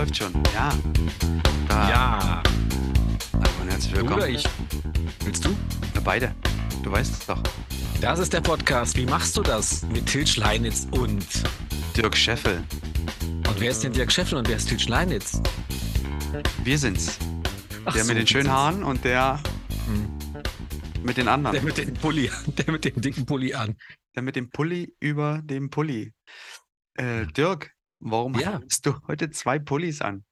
läuft schon. Ja. Da. Ja. Hallo und herzlich willkommen. Oder ich. Willst du? Wir beide. Du weißt es doch. Das ist der Podcast. Wie machst du das? Mit Til Schleinitz und. Dirk Scheffel. Und wer ist denn Dirk Scheffel und wer ist Til Schleinitz? Wir sind's. Ach der so, mit den schönen Haaren und der Hm. mit den anderen. Der mit dem Pulli, der mit dem dicken Pulli an. Der mit dem Pulli über dem Pulli. Äh, Dirk, warum Ja. hast du heute zwei Pullis an?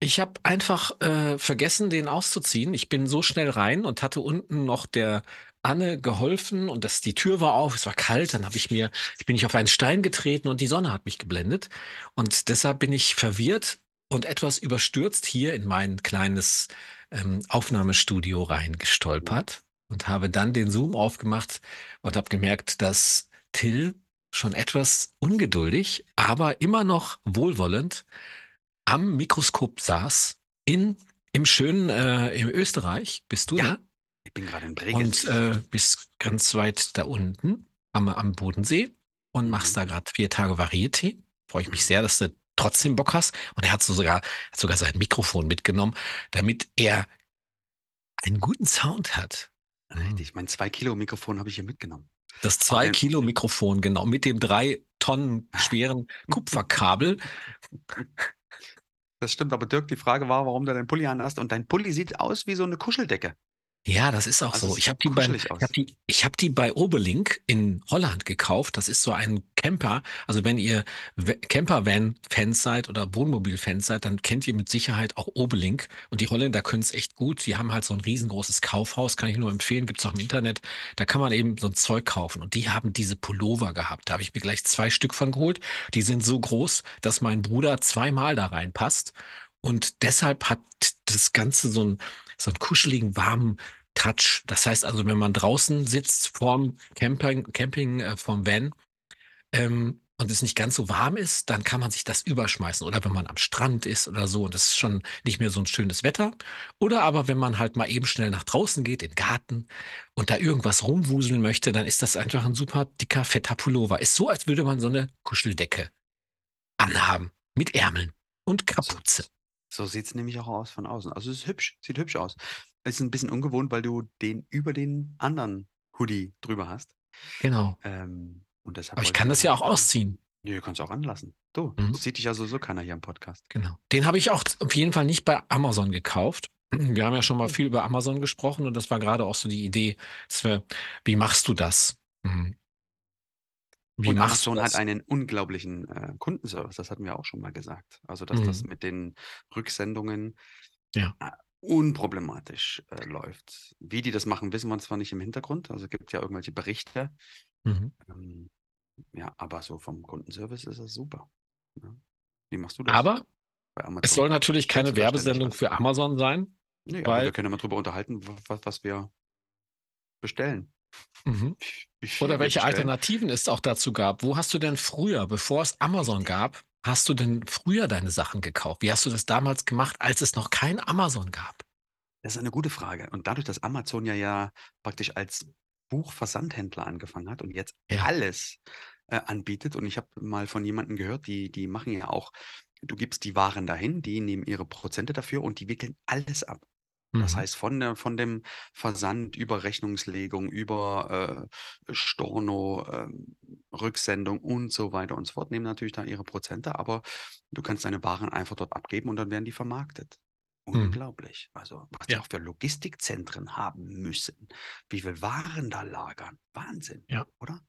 Ich habe einfach äh, vergessen, den auszuziehen. Ich bin so schnell rein und hatte unten noch der Anne geholfen und das, die Tür war auf, es war kalt, dann habe ich mir, bin ich auf einen Stein getreten und die Sonne hat mich geblendet. Und deshalb bin ich verwirrt und etwas überstürzt hier in mein kleines ähm, Aufnahmestudio reingestolpert und habe dann den Zoom aufgemacht und habe gemerkt, dass Till schon etwas ungeduldig, aber immer noch wohlwollend am Mikroskop saß in im schönen äh, im Österreich bist du Ja, da Ich bin gerade in und Bregenz. äh, bist ganz weit da unten am, am Bodensee und machst Mhm. da gerade vier Tage Varieté. Freue ich mich sehr, dass du trotzdem Bock hast. Und er hat so sogar hat sogar sein Mikrofon mitgenommen, damit er einen guten Sound hat. Richtig, mein 2-Kilo-Mikrofon habe ich hier mitgenommen. Das zwei ein- Kilo Mikrofon genau mit dem drei Tonnen schweren Kupferkabel. Das stimmt, aber Dirk, die Frage war, warum du deinen Pulli an hast. Und dein Pulli sieht aus wie so eine Kuscheldecke. Ja, das ist auch Also so. Ich habe die, bei, ich hab die, ich hab die bei Oberlink in Holland gekauft. Das ist so ein Camper. Also wenn ihr Campervan-Fans seid oder Wohnmobil-Fans seid, dann kennt ihr mit Sicherheit auch Oberlink. Und die Holländer können es echt gut. Die haben halt so ein riesengroßes Kaufhaus, kann ich nur empfehlen, gibt's auch im Internet. Da kann man eben so ein Zeug kaufen. Und die haben diese Pullover gehabt. Da habe ich mir gleich zwei Stück von geholt. Die sind so groß, dass mein Bruder zweimal da reinpasst. Und deshalb hat das Ganze so einen, so einen kuscheligen, warmen Touch. Das heißt also, wenn man draußen sitzt vorm Camping, Camping äh, vom Van ähm, und es nicht ganz so warm ist, dann kann man sich das überschmeißen. Oder wenn man am Strand ist oder so und es ist schon nicht mehr so ein schönes Wetter. Oder aber wenn man halt mal eben schnell nach draußen geht, in den Garten und da irgendwas rumwuseln möchte, dann ist das einfach ein super dicker, fetter Pullover. Ist so, als würde man so eine Kuscheldecke anhaben mit Ärmeln und Kapuze. So sieht es nämlich auch aus von außen. Also es ist hübsch, sieht hübsch aus. Es ist ein bisschen ungewohnt, weil du den über den anderen Hoodie drüber hast. Genau. Ähm, und deshalb Aber ich kann das ja auch ausziehen. Nö, kannst du auch anlassen. Du, Mhm. das sieht dich ja sowieso keiner hier im Podcast. Genau. Den habe ich auch auf jeden Fall nicht bei Amazon gekauft. Wir haben ja schon mal viel über Amazon gesprochen und das war gerade auch so die Idee, wir, wie machst du das? Mhm. Wie und Amazon hat das? einen unglaublichen äh, Kundenservice, das hatten wir auch schon mal gesagt. Also, dass das Mhm. mit den Rücksendungen Ja. äh, unproblematisch äh, läuft. Wie die das machen, wissen wir zwar nicht im Hintergrund, also es gibt ja irgendwelche Berichte, Mhm. ähm, ja, aber so vom Kundenservice ist es super. Ja. Wie machst du das Aber bei Amazon? es soll natürlich keine Werbesendung für Amazon sein. Nee, weil- wir können ja mal drüber unterhalten, was, was wir bestellen. Mhm. Oder welche. Alternativen es auch dazu gab. Wo hast du denn früher, bevor es Amazon gab, hast du denn früher deine Sachen gekauft? Wie hast du das damals gemacht, als es noch kein Amazon gab? Das ist eine gute Frage. Und dadurch, dass Amazon ja, ja praktisch als Buchversandhändler angefangen hat und jetzt Ja. alles äh, anbietet, und ich habe mal von jemandem gehört, die, die machen ja auch, du gibst die Waren dahin, die nehmen ihre Prozente dafür und die wickeln alles ab. Das Mhm. heißt, von, der, von dem Versand über Rechnungslegung, über äh, Storno, ähm, Rücksendung und so weiter und so fort, nehmen natürlich da ihre Prozente, aber du kannst deine Waren einfach dort abgeben und dann werden die vermarktet. Unglaublich. Also, was die Ja. auch für Logistikzentren haben müssen, wie viel Waren da lagern. Wahnsinn, Ja. oder?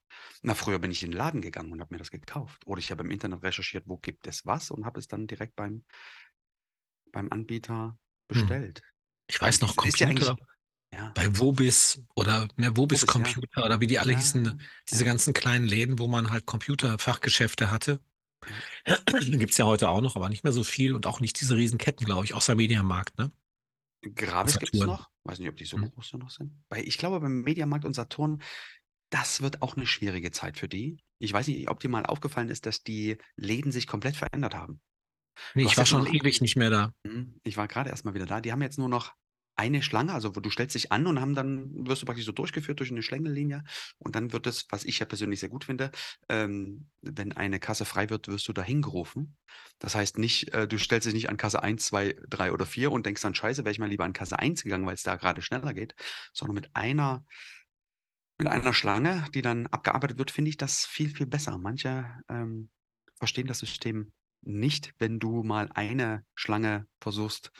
Na, früher bin ich in den Laden gegangen und habe mir das gekauft. Oder ich habe im Internet recherchiert, wo gibt es was und habe es dann direkt beim, beim Anbieter bestellt. Ich weiß noch, Computer. Ja. bei Wobis oder ne, Wobis Wobis, ja. Computer oder wie die alle Ja, hießen, diese ganzen kleinen Läden, wo man halt Computerfachgeschäfte hatte. Gibt's ja heute auch noch, aber nicht mehr so viel und auch nicht diese Riesenketten, glaube ich, außer Mediamarkt, ne? Gravis gibt es noch. Weiß nicht, ob die so Mhm. groß noch sind. Ich glaube, beim Mediamarkt und Saturn, das wird auch eine schwierige Zeit für die. Ich weiß nicht, ob dir mal aufgefallen ist, dass die Läden sich komplett verändert haben. Nee, ich war schon noch- ewig nicht mehr da. Mhm. Ich war gerade erst mal wieder da. Die haben jetzt nur noch eine Schlange, also wo du stellst dich an und haben dann wirst du praktisch so durchgeführt durch eine Schlängellinie und dann wird es, was ich ja persönlich sehr gut finde, ähm, wenn eine Kasse frei wird, wirst du dahin gerufen. Das heißt nicht, äh, du stellst dich nicht an Kasse 1, 2, 3 oder 4 und denkst dann: „Scheiße, wäre ich mal lieber an Kasse 1 gegangen, weil es da gerade schneller geht“, sondern mit einer mit einer Schlange, die dann abgearbeitet wird, finde ich das viel, viel besser. Manche, ähm, verstehen das System nicht, wenn du mal eine Schlange versuchst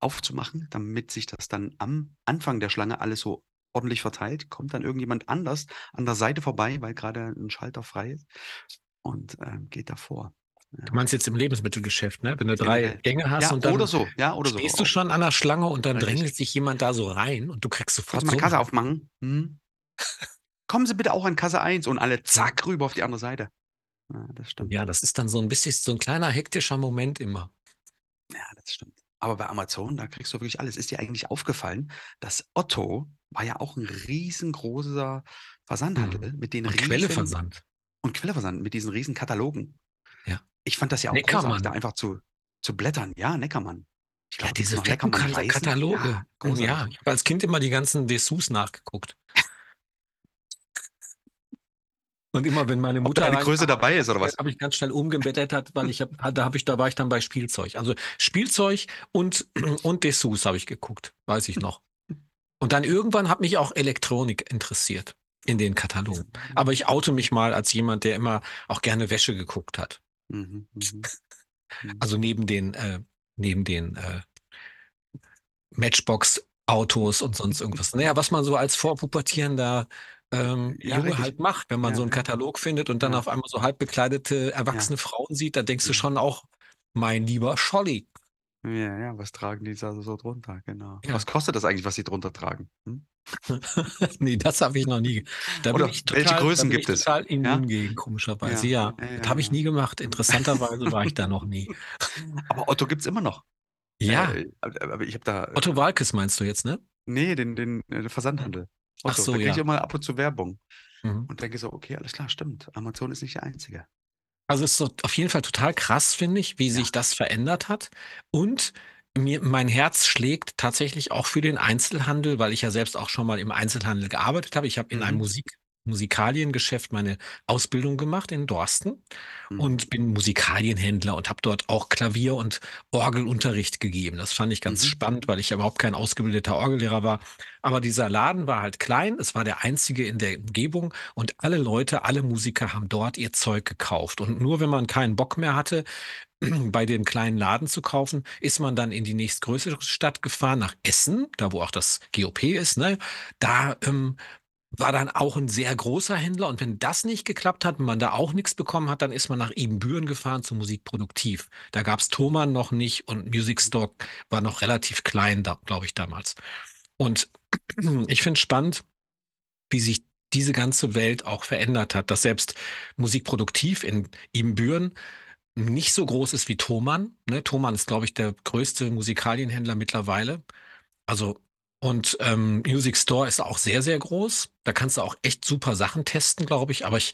aufzumachen, damit sich das dann am Anfang der Schlange alles so ordentlich verteilt, kommt dann irgendjemand anders an der Seite vorbei, weil gerade ein Schalter frei ist und, ähm, geht davor. Du meinst jetzt im Lebensmittelgeschäft, ne? Wenn du drei Generell. Gänge hast Ja, und dann oder so, ja, oder so stehst du auch. schon an der Schlange und dann Richtig. drängelt sich jemand da so rein und du kriegst Kannst sofort du mal so Kasse aufmachen? Mhm. „Kommen Sie bitte auch an Kasse 1“ und alle zack rüber auf die andere Seite. Ja, das stimmt. Ja, das ist dann so 'n bisschen so 'n kleiner hektischer Moment immer. Ja, das stimmt. Aber bei Amazon, da kriegst du wirklich alles. Ist dir eigentlich aufgefallen, dass Otto war ja auch 'n riesengroßer Versandhandel Mhm. mit den Und riesen Quelle-Versand. und Quelle-Versand mit diesen riesen Katalogen. Ja. Ich fand das ja auch großartig, da Neckermann. einfach zu zu blättern. Ja, Neckermann. Ich Ja, glaube, gibt's diese Neckermann? Kataloge. Ja, großartig. ja, ich habe als Kind immer die ganzen Dessous nachgeguckt. Und immer wenn meine Ob Mutter da eine Größe dabei ist oder was? habe ich ganz schnell umgeblättert, weil ich habe da habe ich da war ich dann bei Spielzeug. Also, Spielzeug und und Dessous habe ich geguckt, weiß ich noch. Und dann irgendwann hat mich auch Elektronik interessiert in den Katalogen. Aber ich oute mich mal als jemand, der immer auch gerne Wäsche geguckt hat. Mhm, mhm. Also, neben den äh, neben den, äh Matchbox-Autos und sonst irgendwas. Na ja, was man so als vorpubertierender, ähm, Ja, Junge richtig. halt macht, wenn man Ja, so 'n ja. Katalog findet und dann Ja. auf einmal so halb bekleidete, Ja. erwachsene Frauen sieht, da denkst du Ja. schon auch: „Mein lieber Scholli.“ Ja, ja, was tragen die da so drunter, genau. Ja. Was kostet das eigentlich, was sie drunter tragen? Hm? Ne, das habe ich noch nie da Oder ich welche total da Größen ich gibt es? total Ja? immun gegen, komischerweise, Ja. ja. Ja, ja, Das habe ich ja. nie gemacht. Interessanterweise war ich da noch nie. Aber Otto gibt's immer noch. Ja. Äh, ab aber ich habe da, äh Otto Waalkes meinst du jetzt, ne? Ne, den den, äh, Versandhandel. Ach Otto, so, da kriege ich ja. immer ab und zu Werbung Mhm. und denke so: „Okay, alles klar, stimmt. Amazon ist nicht der Einzige.“ Also, ist so auf jeden Fall total krass, finde ich, wie Ja. sich das verändert hat. Und mir mein Herz schlägt tatsächlich auch für den Einzelhandel, weil ich ja selbst auch schon mal im Einzelhandel gearbeitet habe. Ich habe in einem Mhm. Musik Musikaliengeschäft meine Ausbildung gemacht in Dorsten Mhm. und bin Musikalienhändler und habe dort auch Klavier und Orgelunterricht gegeben. Das fand ich ganz Mhm. spannend, weil ich ja überhaupt kein ausgebildeter Orgellehrer war. Aber dieser Laden war halt klein. Es war der einzige in der Umgebung und alle Leute, alle Musiker haben dort ihr Zeug gekauft. Und nur wenn man keinen Bock mehr hatte, bei dem kleinen Laden zu kaufen, ist man dann in die nächstgrößere Stadt gefahren, nach Essen, da wo auch das GOP ist, ne? Da, ähm, war dann auch 'n sehr großer Händler und wenn das nicht geklappt hat und man da auch nix bekommen hat, dann ist man nach Ibbenbüren gefahren zu Musikproduktiv. Da gab's Thomann noch nicht und Music Store war noch relativ klein glaube ich, damals. Und ich finde es spannend, wie sich diese ganze Welt auch verändert hat, dass selbst Musikproduktiv in Ibbenbüren nicht so groß ist wie Thomann, ne? Thomann ist, glaube ich, der größte Musikalienhändler mittlerweile. Also und, ähm, Music Store ist auch sehr, sehr groß. Da kannst du auch echt super Sachen testen, glaube ich. Aber ich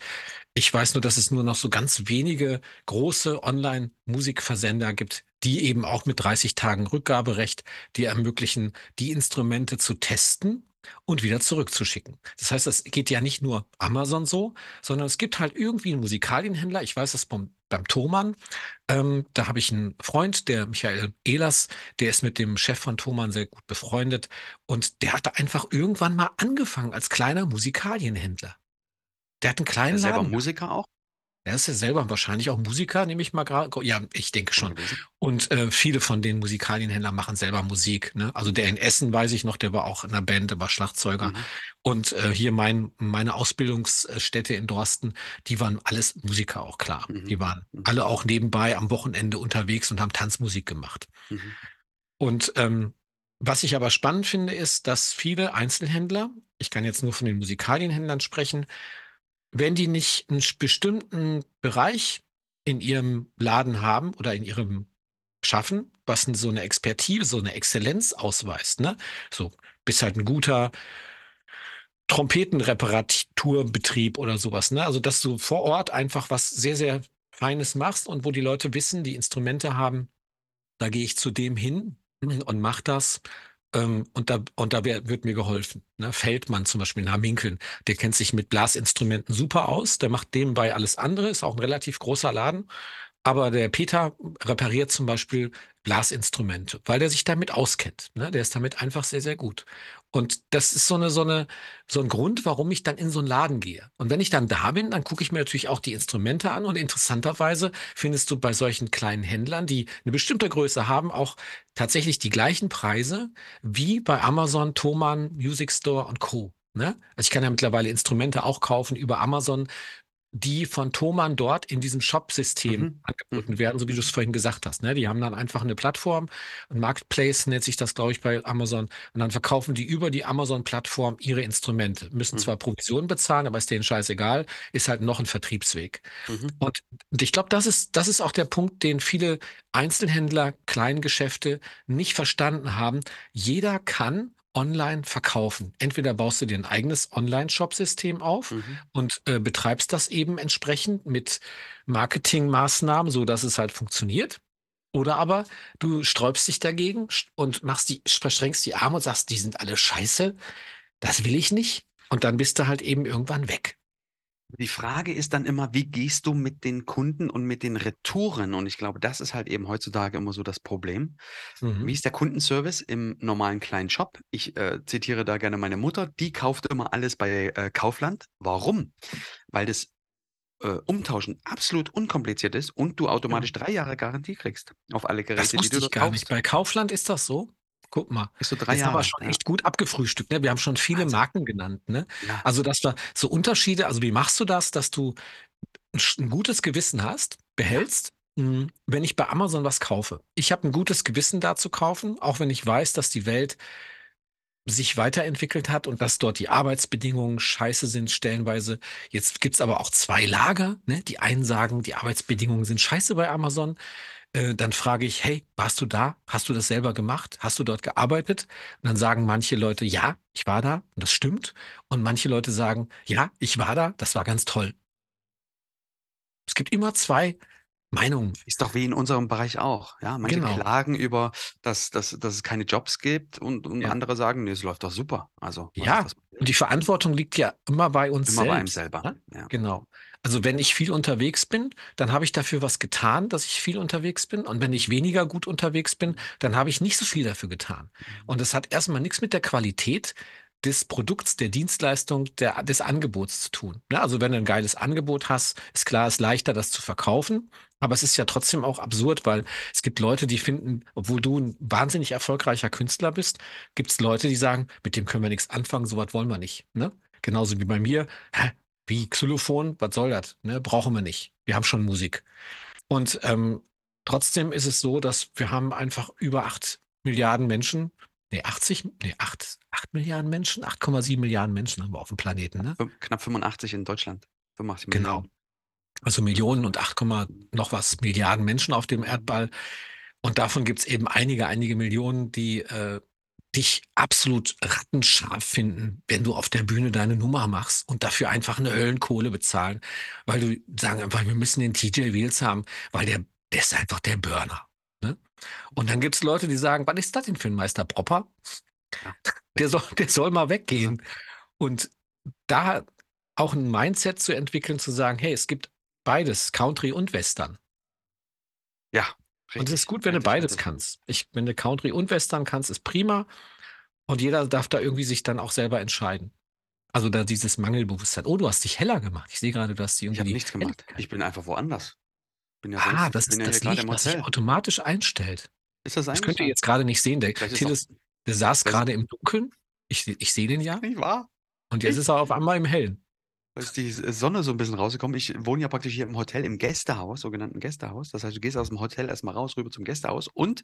ich weiß nur, dass es nur noch so ganz wenige große Online-Musikversender gibt, die eben auch mit 30 Tagen Rückgaberecht dir ermöglichen, die Instrumente zu testen und wieder zurückzuschicken. Das heißt, das geht ja nicht nur Amazon so, sondern es gibt halt irgendwie 'n Musikalienhändler. Ich weiß das vom beim Thomann. Ähm, da habe ich 'n Freund, der Michael Ehlers, der ist mit dem Chef von Thomann sehr gut befreundet und der hatte einfach irgendwann mal angefangen als kleiner Musikalienhändler. Der hat 'n Ist kleinen er selber Laden gehabt. Musiker auch? Er ist ja selber wahrscheinlich auch Musiker, nehme ich mal gra ja, ich denke Schon. Und, äh, viele von den Musikalienhändlern machen selber Musik, ne? Also, der in Essen, weiß ich noch, der war auch in 'ner Band, der war Schlagzeuger. Mhm. Und, äh, hier mein meine Ausbildungs äh, Stätte in Dorsten, die waren alles Musiker auch, klar. Mhm. Die waren Mhm. alle auch nebenbei am Wochenende unterwegs und haben Tanzmusik gemacht. Mhm. Und, ähm, was ich aber spannend finde, ist, dass viele Einzelhändler ich kann jetzt nur von den Musikalienhändlern sprechen, wenn die nicht 'n sch bestimmten Bereich in ihrem Laden haben oder in ihrem Schaffen, was so 'ne Expertise, so 'ne Exzellenz ausweist, ne? So, bist halt 'n guter Trompetenreparaturbetrieb oder so was, ne? Also, dass du vor Ort einfach was sehr, sehr Feines machst und wo die Leute wissen, die Instrumente haben, da gehe ich zu dem hin und mache das. Ähm, und da, und da wär, wird mir geholfen. Ne? Feldmann zum Beispiel, nach Minkeln, der kennt sich mit Blasinstrumenten super aus. Der macht nebenbei alles andere, ist auch ein relativ großer Laden. Aber der Peter repariert zum Beispiel Blasinstrumente, weil der sich damit auskennt. Ne? Der ist damit einfach sehr, sehr gut. Und das ist so eine, so eine, so ein Grund, warum ich dann in so einen Laden gehe. Und wenn ich dann da bin, dann gucke ich mir natürlich auch die Instrumente an. Und interessanterweise findest du bei solchen kleinen Händlern, die eine bestimmte Größe haben, auch tatsächlich die gleichen Preise wie bei Amazon, Thomann, Music Store und Co. Ne? Also ich kann ja mittlerweile Instrumente auch kaufen über Amazon die von Thomann dort in diesem Shop-System Mhm. angeboten Mhm. werden, so wie du es vorhin gesagt hast. Ne? Die haben dann einfach eine Plattform, ein Marketplace nennt sich das, glaube ich, bei Amazon. Und dann verkaufen die über die Amazon-Plattform ihre Instrumente. Müssen Mhm. zwar Provisionen bezahlen, aber ist denen scheißegal, ist halt noch ein Vertriebsweg. Mhm. Und, und ich glaube, das ist, das ist auch der Punkt, den viele Einzelhändler, Kleingeschäfte nicht verstanden haben. Jeder kann online verkaufen. Entweder baust du dir ein eigenes Online-Shop-System auf Mhm. und äh, betreibst das eben entsprechend mit Marketingmaßnahmen, so dass es halt funktioniert. Oder aber du sträubst dich dagegen und machst die, verschränkst die Arme und sagst, die sind alle scheiße, das will ich nicht. Und dann bist du halt eben irgendwann weg. Die Frage ist dann immer, wie gehst du mit den Kunden und mit den Retouren? Und ich glaube, das ist halt eben heutzutage immer so das Problem. Mhm. Wie ist der Kundenservice im normalen kleinen Shop? Ich äh, zitiere da gerne meine Mutter, die kauft immer alles bei äh, Kaufland. Warum? Weil das äh, Umtauschen absolut unkompliziert ist und du automatisch drei Jahre Garantie kriegst auf alle Geräte, Das die du ich gar nicht. kaufst. Bei Kaufland ist das so. Guck mal. Bis zu drei Jetzt haben wir Jahre. schon Ja. echt gut abgefrühstückt. Ne? Wir haben schon viele Wahnsinn. Marken genannt. Ne? Ja. Also, dass wir so Unterschiede, also wie machst du das, dass du ein, gutes Gewissen hast, behältst, mh, wenn ich bei Amazon was kaufe? Ich habe ein gutes Gewissen da zu kaufen, auch wenn ich weiß, dass die Welt sich weiterentwickelt hat und dass dort die Arbeitsbedingungen scheiße sind, stellenweise. Jetzt gibt's aber auch zwei Lager. Ne? Die einen sagen, die Arbeitsbedingungen sind scheiße bei Amazon. Äh, dann frage ich, hey, warst du da? Hast du das selber gemacht? Hast du dort gearbeitet? Und dann sagen manche Leute, ja, ich war da und das stimmt. Und manche Leute sagen, ja, ich war da, das war ganz toll. Es gibt immer zwei Meinungen. Ist doch wie in unserem Bereich auch. Ja, manche Genau. klagen über, dass, dass, dass es keine Jobs gibt und, und Ja. andere sagen, nee, es läuft doch super. Also, Ja? Und die Verantwortung liegt ja immer bei uns Immer bei einem selbst. selber. Ne? Ja. Genau. Also wenn ich viel unterwegs bin, dann habe ich dafür was getan, dass ich viel unterwegs bin. Und wenn ich weniger gut unterwegs bin, dann habe ich nicht so viel dafür getan. Und das hat erstmal nichts mit der Qualität des Produkts, der Dienstleistung, der, des Angebots zu tun. Ne? Also wenn du ein geiles Angebot hast, ist klar, ist leichter, das zu verkaufen. Aber es ist ja trotzdem auch absurd, weil es gibt Leute, die finden, obwohl du ein wahnsinnig erfolgreicher Künstler bist, gibt es Leute, die sagen, mit dem können wir nichts anfangen, sowas wollen wir nicht. Ne? Genauso wie bei mir, wie Xylophon, was soll das? Ne? Brauchen wir nicht. Wir haben schon Musik. Und ähm, trotzdem ist es so, dass wir haben einfach über acht Milliarden Menschen, nee, 80, nee, acht, acht Milliarden Menschen, 8,7 Milliarden Menschen haben wir auf dem Planeten, ne? Knapp 85 in Deutschland. 85 Genau. Also Millionen und 8, noch was Milliarden Menschen auf dem Erdball. Und davon gibt es eben einige, einige Millionen, die äh, dich absolut rattenscharf finden, wenn du auf der Bühne deine Nummer machst und dafür einfach eine Höllenkohle bezahlen, weil du sagen einfach, wir müssen den TJ Wheels haben, weil der, der ist einfach der Burner. Ne? Und dann gibt es Leute, die sagen, was ist das denn für ein Meister Propper? Der soll, der soll mal weggehen. Und da auch ein Mindset zu entwickeln, zu sagen, hey, es gibt beides, Country und Western. Ja. Und es ist richtig, gut, wenn du richtig, beides richtig. kannst. Ich, wenn du Country und Western kannst, ist prima. Und jeder darf da irgendwie sich dann auch selber entscheiden. Also da dieses Mangelbewusstsein. Oh, du hast dich heller gemacht. Ich sehe gerade, du hast die Ich irgendwie. habe die nichts gemacht. Ich bin einfach woanders. Bin ja ah, sonst, das ist ja das Licht, was sich automatisch einstellt. Ist das Das könnt ihr jetzt gerade nicht sehen. Der, Vielleicht ist Till doch- ist, der saß Das- gerade im Dunkeln. Ich, ich sehe den ja. Nicht wahr? Und jetzt Ich- ist er auf einmal im Hellen. Ist die Sonne so ein bisschen rausgekommen. Ich wohne ja praktisch hier im Hotel, im Gästehaus, sogenannten Gästehaus. Das heißt, du gehst aus dem Hotel erstmal raus, rüber zum Gästehaus. Und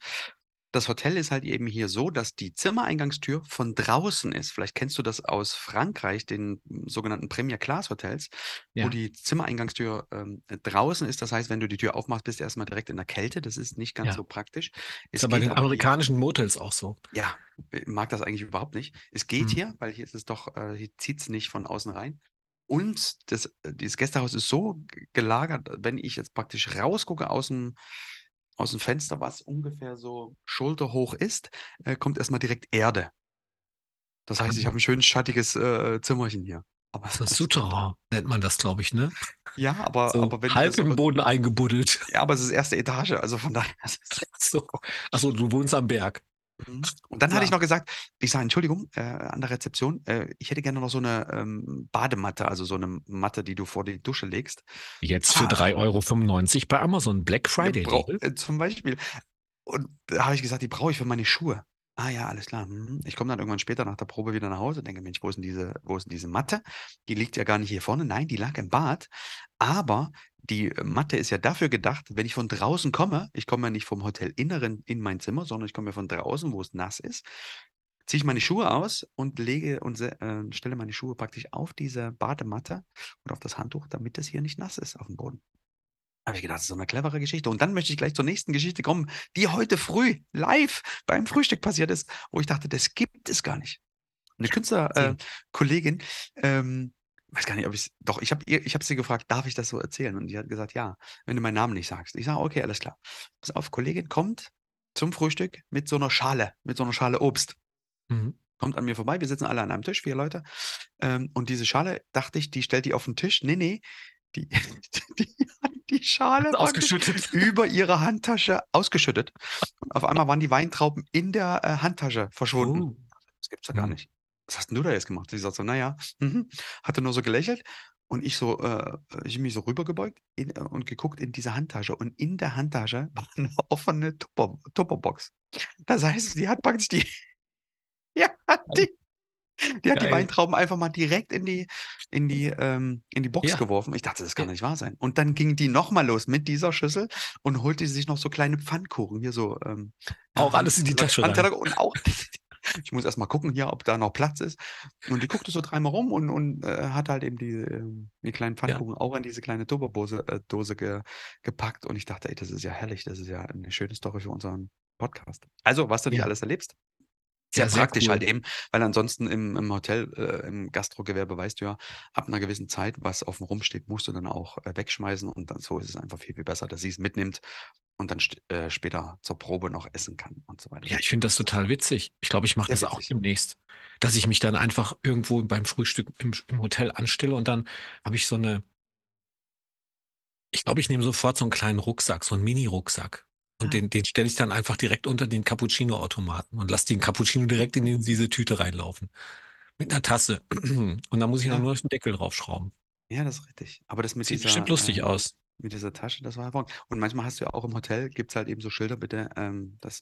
das Hotel ist halt eben hier so, dass die Zimmereingangstür von draußen ist. Vielleicht kennst du das aus Frankreich, den sogenannten Premier Class Hotels, Ja. wo die Zimmereingangstür ähm, draußen ist. Das heißt, wenn du die Tür aufmachst, bist du erstmal direkt in der Kälte. Das ist nicht ganz Ja. so praktisch. Es Ist ja bei den aber hier- amerikanischen Motels auch so. ja, mag das eigentlich überhaupt nicht. Es geht Mhm. hier, weil hier ist es doch, äh, hier zieht es nicht von außen rein. Und das, äh, dieses Gästehaus ist so gelagert, wenn ich jetzt praktisch rausgucke aus dem, aus dem Fenster, was ungefähr so schulterhoch ist, äh, kommt erstmal direkt Erde. Das heißt, ich habe ein schön schattiges, äh, Zimmerchen hier. Aber So Souterrain nennt man das, glaube ich, ne? Ja, aber So aber wenn ich halb das im Boden eingebuddelt. ja, aber es ist erste Etage, also von daher es ist So. Ach so, du wohnst am Berg. Mhm. Und dann hatte ich noch gesagt ich sage: „Entschuldigung, äh, an der Rezeption, äh, ich hätte gerne noch so 'ne, ähm, Badematte, also so 'ne Matte, die du vor die Dusche legst.“ Jetzt für Ah. 3,95 € bei Amazon. Black Ja, Friday äh, zum Beispiel. Und da habe ich gesagt: „Die brauche ich für meine Schuhe.“ „Ah ja, alles klar, mhm.“ Ich komme dann irgendwann später nach der Probe wieder nach Hause, denke: „Mensch, wo ist 'n diese wo ist 'n diese Matte? Die liegt ja gar nicht hier vorne.“ Nein, die lag im Bad, aber die Matte ist ja dafür gedacht, wenn ich von draußen komme ich komme ja nicht vom Hotelinneren in mein Zimmer, sondern ich komme ja von draußen, wo es nass ist, ziehe ich meine Schuhe aus und lege und äh, stelle meine Schuhe praktisch auf diese Badematte und auf das Handtuch, damit das hier nicht nass ist aufm Boden. Habe ich gedacht, das ist doch 'ne clevere Geschichte. Und dann möchte ich gleich zur nächsten Geschichte kommen, die heute früh live beim Frühstück passiert ist, wo ich dachte, das gibt es gar nicht. 'Ne Künstler äh, ähm, weiß gar nicht, ob ich's doch, ich habe ich habe sie gefragt: „Darf ich das so erzählen?“ Und die hat gesagt: „Ja, wenn du meinen Namen nicht sagst.“ Ich sage: „Okay, alles klar.“ Pass auf, Kollegin kommt zum Frühstück mit so 'ner Schale mit so 'ner Schale Obst. Mhm. Kommt an mir vorbei, wir sitzen alle an einem Tisch, 4 Leute. Ähm, und diese Schale, dachte ich, die stellt die auf 'n Tisch. Ne, ne, die die hat die Schale Ausgeschüttet. über ihre Handtasche ausgeschüttet. Und auf einmal waren die Weintrauben in der, äh, Handtasche verschwunden. Oh. Das gibt's doch gar Mhm. nicht. „Was hast 'n du da jetzt gemacht?“ Sie sagt so: „Na ja, mhm.“ Hatte nur so gelächelt und ich so äh, ich mich so rübergebeugt in äh, und geguckt in diese Handtasche. Und in der Handtasche war 'ne offene Tupper Tupperbox. Das heißt, sie hat praktisch die ja, die die hat die Geil. Weintrauben einfach mal direkt in die in die ähm, in die Box Ja. geworfen. Ich dachte, das kann Ja. nicht wahr sein. Und dann ging die noch mal los mit dieser Schüssel und holte sich noch so kleine Pfannkuchen, hier so, ähm, ja, Auch alles in die Tasche und auch ich muss erst mal gucken hier, ob da noch Platz ist. Und die guckte so dreimal rum und und, äh, hat halt eben die ähm, die kleinen. Pfannkuchen auch in diese kleine Tupperbose äh, Dose ge gepackt. Und ich dachte: „Ey, das ist ja herrlich. Das ist ja 'ne schöne Story für unseren Podcast.“ Also, was du nicht alles erlebst. Sehr sehr praktisch cool. halt eben, weil ansonsten im im Hotel äh, im Gastrogewerbe weißt du ja, ab 'ner gewissen Zeit, was offen rumsteht, musst du dann auch, äh, wegschmeißen. Und dann so ist es einfach viel, viel besser, dass sie's mitnimmt und dann äh, später zur Probe noch essen kann und so weiter. Ja, ich finde das total witzig. Ich glaube, ich mache das auch witzig. demnächst, dass ich mich dann einfach irgendwo beim Frühstück im im Hotel anstelle und dann habe ich so 'ne ich glaube, ich nehme sofort so 'n kleinen Rucksack, so 'n Mini-Rucksack. Und Ah. den den stelle ich dann einfach direkt unter den Cappuccinoautomaten und lasse den Cappuccino direkt in die diese Tüte reinlaufen mit 'ner Tasse. Und dann muss ich Ja. nur noch den Deckel draufschrauben. Ja, das ist richtig. Aber das mit Sieht bestimmt dieser lustig ähm, aus. mit dieser Tasche, das war hervorragend. Und manchmal hast du ja auch im Hotel gibt's halt eben so Schilder: „Bitte, ähm, das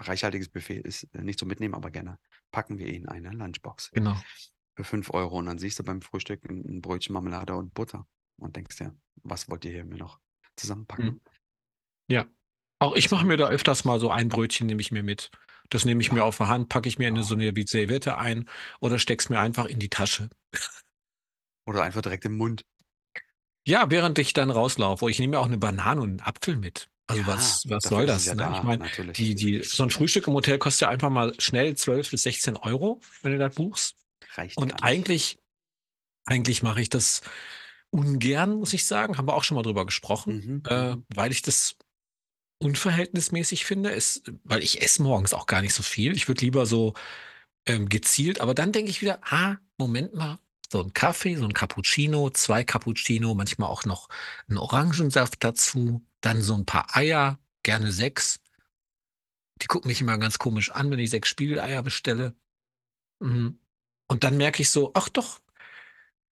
reichhaltiges Buffet ist, äh, nicht zum Mitnehmen, aber gerne packen wir in eine Lunchbox Genau. für 5 €.“ Und dann siehst du beim Frühstück 'n 'n Brötchen Marmelade und Butter und denkst dir: „Was wollt ihr hier mir noch zusammenpacken?“ Mhm. Ja. Auch ich mache mir da öfters mal so ein Brötchen nehme ich mir mit. Das nehme ich mir auf der Hand, packe ich mir in so 'ne wie Serviette ein oder stecke es mir einfach in die Tasche. Oder einfach direkt im Mund. Ja, während ich dann rauslaufe. Ich nehme mir auch 'ne Banane und 'n Apfel mit. Also, Ja, was was dafür soll ist es das, ja ne? Ich da, meine, natürlich. die die so 'n Frühstück im Hotel kostet ja einfach mal schnell 12 bis 16 €, wenn du das buchst. Reicht gar Und nicht. eigentlich eigentlich mache ich das ungern, muss ich sagen. Haben wir auch schon mal drüber gesprochen, Mhm, äh, mhm. weil ich das unverhältnismäßig finde. Es weil ich esse morgens auch gar nicht so viel. Ich würde lieber so, ähm, gezielt aber dann denke ich wieder: „Ah, Moment mal, so 'n Kaffee, so 'n Cappuccino, 2 Cappuccino, manchmal auch noch 'n Orangensaft dazu, dann so 'n paar Eier, gerne 6.“ Die gucken mich immer ganz komisch an, wenn ich 6 Spiegeleier bestelle. Mhm. Und dann merke ich so: „Ach doch,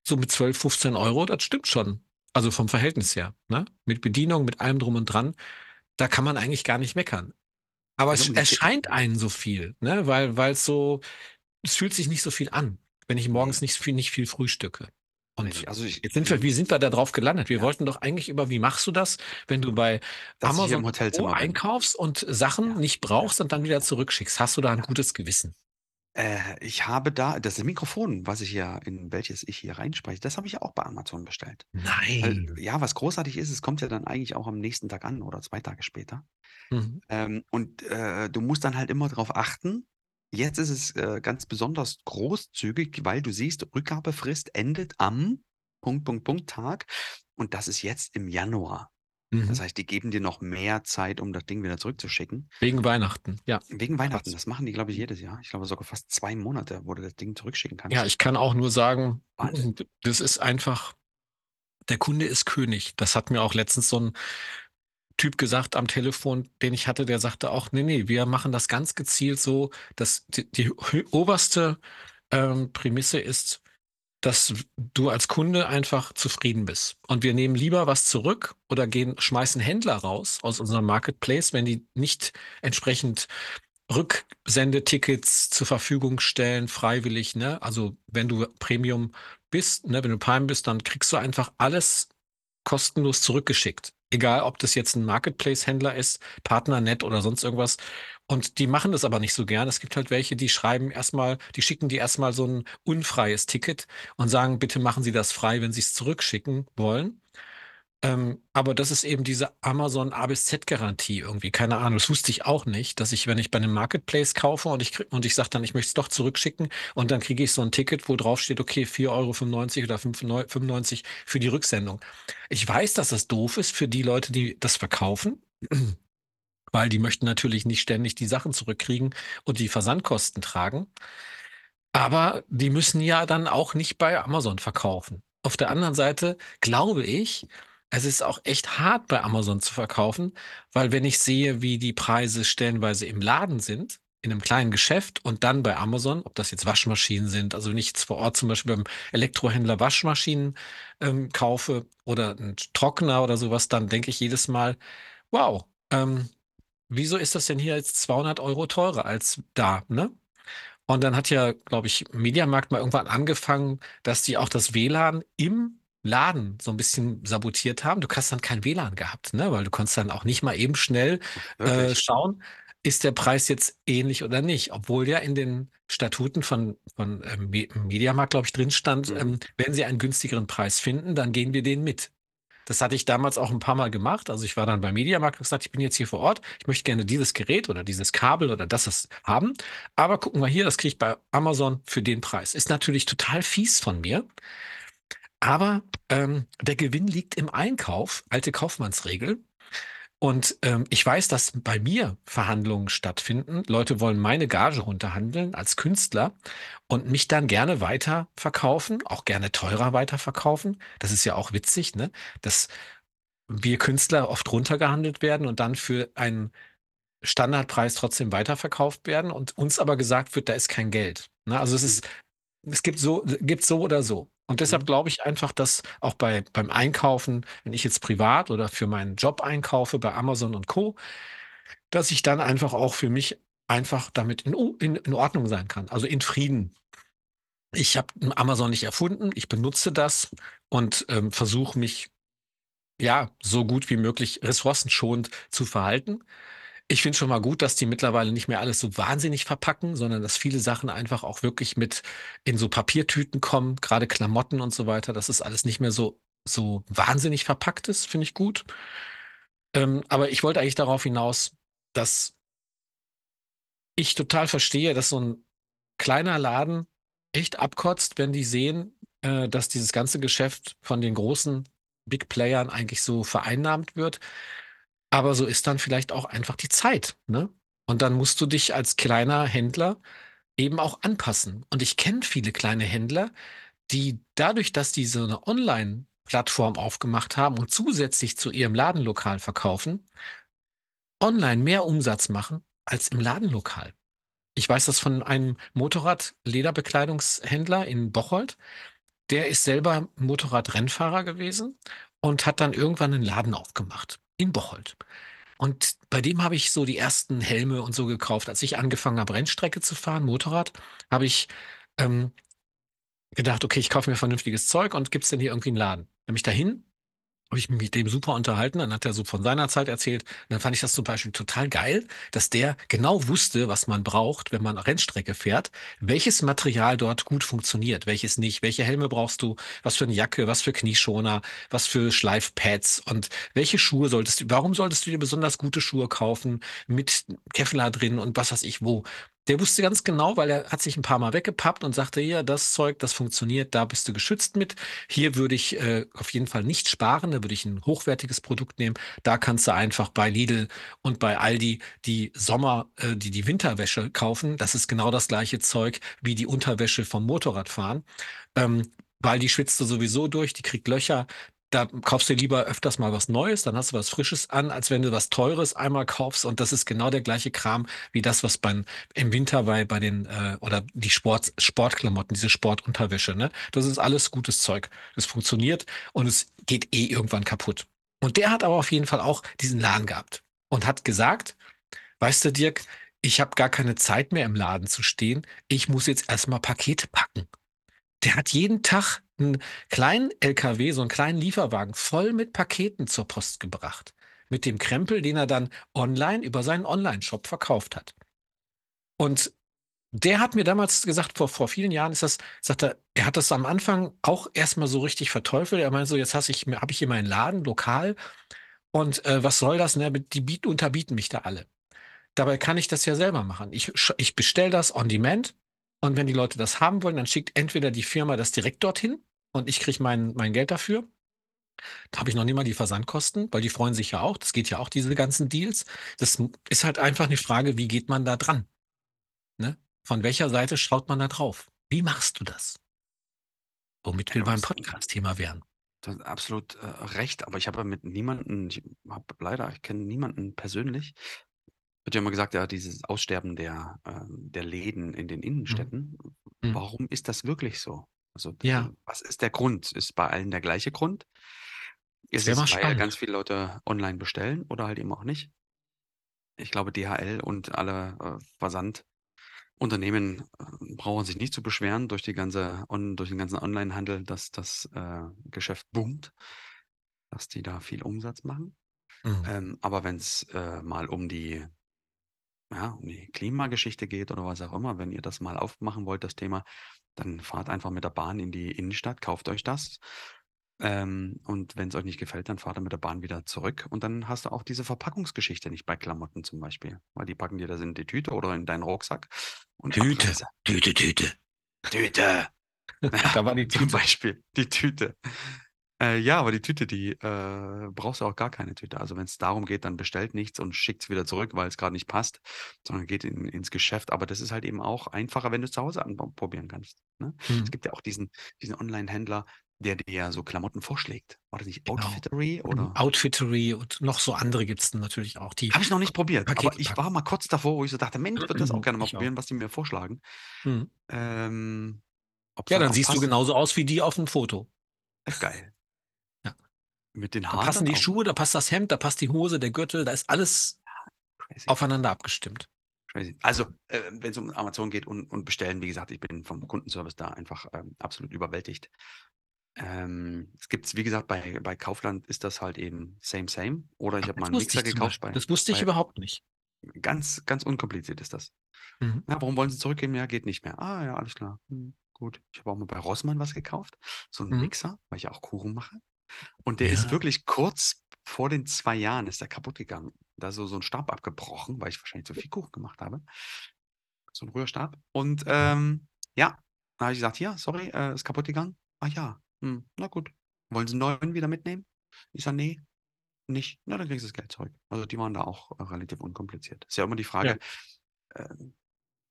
so mit 12, 15 €, das stimmt schon.“ Also, vom Verhältnis her, ne? Mit Bedienung, mit allem Drum und Dran. Da kann man eigentlich gar nicht meckern. Aber Also, es erscheint einen so viel, ne, weil weil's so es fühlt sich nicht so viel an, wenn ich morgens nicht viel nicht viel frühstücke. Und. Also, ich jetzt sind wir ähm wie sind wir da drauf gelandet? Wir Ja. wollten doch eigentlich über wie machst du das, wenn du bei Dass Amazon einkaufst und Sachen Ja, nicht brauchst und dann wieder zurückschickst? Hast du da 'n Ja. gutes Gewissen? Äh, ich habe da das Mikrofon, was ich hier in welches ich hier reinspreche, das habe ich ja auch bei Amazon bestellt. Weil Nein. ja, was großartig ist, es kommt ja dann eigentlich auch am nächsten Tag an oder 2 Tage später. Mhm. Ähm, und, äh, du musst dann halt immer drauf achten. Jetzt ist es, äh, ganz besonders großzügig, weil du siehst, Rückgabefrist endet am Punkt, Punkt, Punkt Tag und das ist jetzt im Januar. Das Mhm. heißt, die geben dir noch mehr Zeit, um das Ding wieder zurückzuschicken. Wegen Weihnachten, ja. Wegen Weihnachten. Das machen die, glaube ich, jedes Jahr. Ich glaube sogar fast 2 Monate, wo du das Ding zurückschicken Ja, kannst. ich kann auch nur sagen, Wahnsinn. das ist einfach der Kunde ist König. Das hat mir auch letztens so 'n Typ gesagt am Telefon, den ich hatte, der sagte auch: „Ne, ne, wir machen das ganz gezielt so, dass die die oberste, ähm, Prämisse ist, dass du als Kunde einfach zufrieden bist. Und wir nehmen lieber was zurück oder gehen schmeißen Händler raus aus unserem Marketplace, wenn die nicht entsprechend Rücksendetickets zur Verfügung stellen, freiwillig, ne? Also, wenn du Premium bist, ne, wenn du Prime bist, dann kriegst du einfach alles kostenlos zurückgeschickt. Egal, ob das jetzt 'n Marketplace-Händler ist, Partnernet oder sonst irgendwas. Und die machen das aber nicht so gern. Es gibt halt welche, die schreiben erst mal die schicken dir erst mal so 'n unfreies Ticket und sagen: „Bitte machen Sie das frei, wenn Sie's zurückschicken wollen.“ Ähm, aber das ist eben diese Amazon A bis Z-Garantie irgendwie. Keine Ahnung, das wusste ich auch nicht, dass ich, wenn ich bei 'nem Marketplace kaufe und ich und ich sage dann, ich möchte es doch zurückschicken und dann kriege ich so 'n Ticket, wo draufsteht, okay, 4,95 € oder fünf neu 95 für die Rücksendung. Ich weiß, dass das doof ist für die Leute, die das verkaufen, weil die möchten natürlich nicht ständig die Sachen zurückkriegen und die Versandkosten tragen. Aber die müssen ja dann auch nicht bei Amazon verkaufen. Auf der anderen Seite glaube ich, es ist auch echt hart, bei Amazon zu verkaufen, weil wenn ich sehe, wie die Preise stellenweise im Laden sind, in 'nem kleinen Geschäft und dann bei Amazon, ob das jetzt Waschmaschinen sind, also wenn ich jetzt vor Ort zum Beispiel beim Elektrohändler Waschmaschinen, ähm, kaufe oder 'n Trockner oder so was, dann denke ich jedes Mal: „Wow, ähm, wieso ist das denn hier jetzt 200 € teurer als da“, ne? Und dann hat ja, glaube ich, Mediamarkt mal irgendwann angefangen, dass die auch das WLAN im Laden so 'n bisschen sabotiert haben. Du hast dann kein WLAN gehabt, ne, weil du konntest dann auch nicht mal eben schnell, äh, schauen, ist der Preis jetzt ähnlich oder nicht? Obwohl ja in den Statuten von von, ähm, Me Mediamarkt, glaube ich, drin stand, Mhm. ähm, wenn sie einen günstigeren Preis finden, dann gehen wir den mit. Das hatte ich damals auch 'n paarmal gemacht. Also, ich war dann beim Mediamarkt und gesagt: „Ich bin jetzt hier vor Ort. Ich möchte gerne dieses Gerät oder dieses Kabel oder das haben. Aber guck mal hier, das kriege ich bei Amazon für den Preis.“ Ist natürlich total fies von mir. Aber, ähm, der Gewinn liegt im Einkauf, alte Kaufmannsregel. Und, ähm, ich weiß, dass bei mir Verhandlungen stattfinden. Leute wollen meine Gage runterhandeln als Künstler und mich dann gerne weiterverkaufen, auch gerne teurer weiterverkaufen. Das ist ja auch witzig, ne, dass wir Künstler oft runtergehandelt werden und dann für einen Standardpreis trotzdem weiterverkauft werden und uns aber gesagt wird, da ist kein Geld, ne? Also, es ist es gibt so gibt's so oder so. Und deshalb Mhm. glaube ich einfach, dass auch bei beim Einkaufen, wenn ich jetzt privat oder für meinen Job einkaufe bei Amazon und Co., dass ich dann einfach auch für mich einfach damit in in in Ordnung sein kann, also in Frieden. Ich habe Amazon nicht erfunden. Ich benutze das und, ähm, versuche mich, ja, so gut wie möglich ressourcenschonend zu verhalten. Ich finde schon mal gut, dass die mittlerweile nicht mehr alles so wahnsinnig verpacken, sondern dass viele Sachen einfach auch wirklich mit in so Papiertüten kommen, grade Klamotten und so weiter, dass es alles nicht mehr so so wahnsinnig verpackt ist, finde ich gut. Ähm, aber ich wollte eigentlich darauf hinaus, dass ich total verstehe, dass so 'n kleiner Laden echt abkotzt, wenn die sehen, äh, dass dieses ganze Geschäft von den großen Big Playern eigentlich so vereinnahmt wird. Aber so ist dann vielleicht auch einfach die Zeit, ne? Und dann musst du dich als kleiner Händler eben auch anpassen. Und ich kenne viele kleine Händler, die dadurch, dass die so 'ne Online-Plattform aufgemacht haben und zusätzlich zu ihrem Ladenlokal verkaufen online mehr Umsatz machen als im Ladenlokal. Ich weiß das von einem Motorrad-Lederbekleidungshändler in Bocholt. Der ist selber Motorradrennfahrer gewesen und hat dann irgendwann 'nen Laden aufgemacht in Bocholt. Und bei dem habe ich so die ersten Helme und so gekauft. Als ich angefangen habe, Rennstrecke zu fahren, Motorrad, habe ich, ähm, gedacht: „Okay, ich kaufe mir vernünftiges Zeug und gibt's denn hier irgendwie 'n Laden?“ Dann bin ich dahin, habe ich mich mit dem super unterhalten, dann hat er so von seiner Zeit erzählt. Und dann fand ich das zum Beispiel total geil, dass der genau wusste, was man braucht, wenn man Rennstrecke fährt, welches Material dort gut funktioniert, welches nicht. Welche Helme brauchst du? Was für 'ne Jacke? Was für Knieschoner? Was für Schleifpads? Und welche Schuhe solltest du warum solltest du dir besonders gute Schuhe kaufen mit Kevlar drin und was weiß ich wo? Der wusste ganz genau, weil er hat sich ein paar Mal weggepappt und sagte: „Ja, das Zeug, das funktioniert, da bist du geschützt mit. Hier würde ich, äh, auf jeden Fall nicht sparen, da würde ich ein hochwertiges Produkt nehmen. Da kannst du einfach bei Lidl und bei Aldi die Sommer äh, die die Winterwäsche kaufen. Das ist genau das gleiche Zeug wie die Unterwäsche vom Motorradfahren, ähm, weil die schwitzt du sowieso durch, die kriegt Löcher. Da kaufst du lieber öfters mal was Neues, dann hast du was Frisches an, als wenn du was Teures einmal kaufst und das ist genau der gleiche Kram wie das, was beim im Winter bei bei den, äh oder die Sport Sportklamotten, diese Sportunterwäsche, ne? Das ist alles gutes Zeug. Das funktioniert und es geht eh irgendwann kaputt. Und der hat aber auf jeden Fall auch diesen Laden gehabt und hat gesagt: „Weißt du, Dirk, ich habe gar keine Zeit mehr im Laden zu stehen. Ich muss jetzt erst mal Pakete packen.“ Der hat jeden Tag 'n kleinen LKW, so 'n kleinen Lieferwagen voll mit Paketen zur Post gebracht. Mit dem Krempel, den er dann online über seinen Onlineshop verkauft hat. Und der hat mir damals gesagt, vor vor vielen Jahren ist das sagt er, er hat das am Anfang auch erst mal so richtig verteufelt. Er meinte so: „Jetzt hasse ich habe ich hier meinen Laden lokal und, äh, was soll das, ne? Die bieten unterbieten mich da alle. Dabei kann ich das ja selber machen. Ich ich bestelle das on demand und wenn die Leute das haben wollen, dann schickt entweder die Firma das direkt dorthin und ich kriege mein mein Geld dafür. Da habe ich noch nicht mal die Versandkosten, weil die freuen sich ja auch. Das geht ja auch, diese ganzen Deals. Das ist halt einfach 'ne Frage, wie geht man da dran, ne? Von welcher Seite schaut man da drauf? Wie machst du das? Womit wir Ja, beim Podcast-Thema wären. du hast absolut, äh, recht, aber ich habe mit niemanden ich habe leider ich kenne niemanden persönlich. Wird ja immer gesagt, ja, dieses Aussterben der, ähm der Läden in den Mhm. Innenstädten. Mhm. Warum ist das wirklich so? Also, Ja. äh, was ist der Grund? Ist bei allen der gleiche Grund? Ist es, weil ganz spannend. viele Leute online bestellen oder halt eben auch nicht? Ich glaube, DHL und alle, äh, Versandunternehmen, äh, brauchen sich nicht zu beschweren durch die ganze on durch den ganzen Onlinehandel, dass das, äh, Geschäft boomt, dass die da viel Umsatz machen. Mhm. Ähm, aber wenn's, äh, mal um die ja, um die Klimageschichte geht oder was auch immer, wenn ihr das mal aufmachen wollt, das Thema, dann fahrt einfach mit der Bahn in die Innenstadt, kauft euch das. Ähm, und wenn's euch nicht gefällt, dann fahrt ihr mit der Bahn wieder zurück und dann hast du auch diese Verpackungsgeschichte nicht bei Klamotten zum Beispiel, weil die packen dir das in die Tüte oder in deinen Rucksack und Tüte. Tüte, Tüte. Tüte. Da war die Zum Tüte. Beispiel die Tüte. Äh, ja, aber die Tüte, die, äh brauchst du auch gar keine Tüte. Also, wenn's darum geht, dann bestellt nichts und schickt's wieder zurück, weil's grad nicht passt, sondern geht in ins Geschäft. Aber das ist halt eben auch einfacher, wenn du's zu Hause anb probieren kannst, ne? Es Mhm. gibt ja auch diesen diesen Onlinehändler, der dir so Klamotten vorschlägt. War das nicht Genau. Outfittery Mhm, oder Outfittery und noch so andere gibt's dann natürlich auch, die Habe ich noch nicht probiert, aber Pakete ich packen. war mal kurz davor, wo ich so dachte: „Mensch, würde das auch gerne mal Ich auch. probieren, was die mir vorschlagen.“ Mhm. Ähm, Ja, dann dann auch siehst du passt genauso aus wie die auf'm Foto. Äh, geil. Mit den Da Haaren passen dann die? Schuhe, da passt das Hemd, da passt die Hose, der Gürtel, da ist alles crazy. aufeinander abgestimmt. Crazy. Also, äh, wenn's um Amazon geht und und bestellen, wie gesagt, ich bin vom Kundenservice da einfach, ähm, absolut überwältigt. Ähm, es gibt's, wie gesagt, bei bei Kaufland ist das halt eben same, same. Oder ich habe mal das 'n wusste Mixer gekauft bei Das wusste ich bei überhaupt nicht. ganz, ganz unkompliziert ist das. Mhm. „Ja, warum wollen Sie zurückgeben?“ „Ja, geht nicht mehr.“ „Ah ja, alles klar. Mhm, gut.“ Ich habe auch mal bei Rossmann was gekauft, so 'n Mhm. Mixer, weil ich ja auch Kuchen mache. Und der ist Ja. wirklich kurz vor den 2 Jahren ist der kaputtgegangen. Da ist so so 'n Stab abgebrochen, weil ich wahrscheinlich zu viel Kuchen gemacht habe. So 'n Rührstab. Und, ähm, ja, da habe ich gesagt: „Hier, sorry, äh, ist kaputtgegangen.“ „Ah ja, hm, na gut. Wollen Sie 'n neuen wieder mitnehmen?“ Ich sage: „Ne, nicht.“ „Na, dann kriegen Sie das Geld zurück.“ Also, die waren da auch, äh, relativ unkompliziert. Ist ja immer die Ja. Frage, ähm,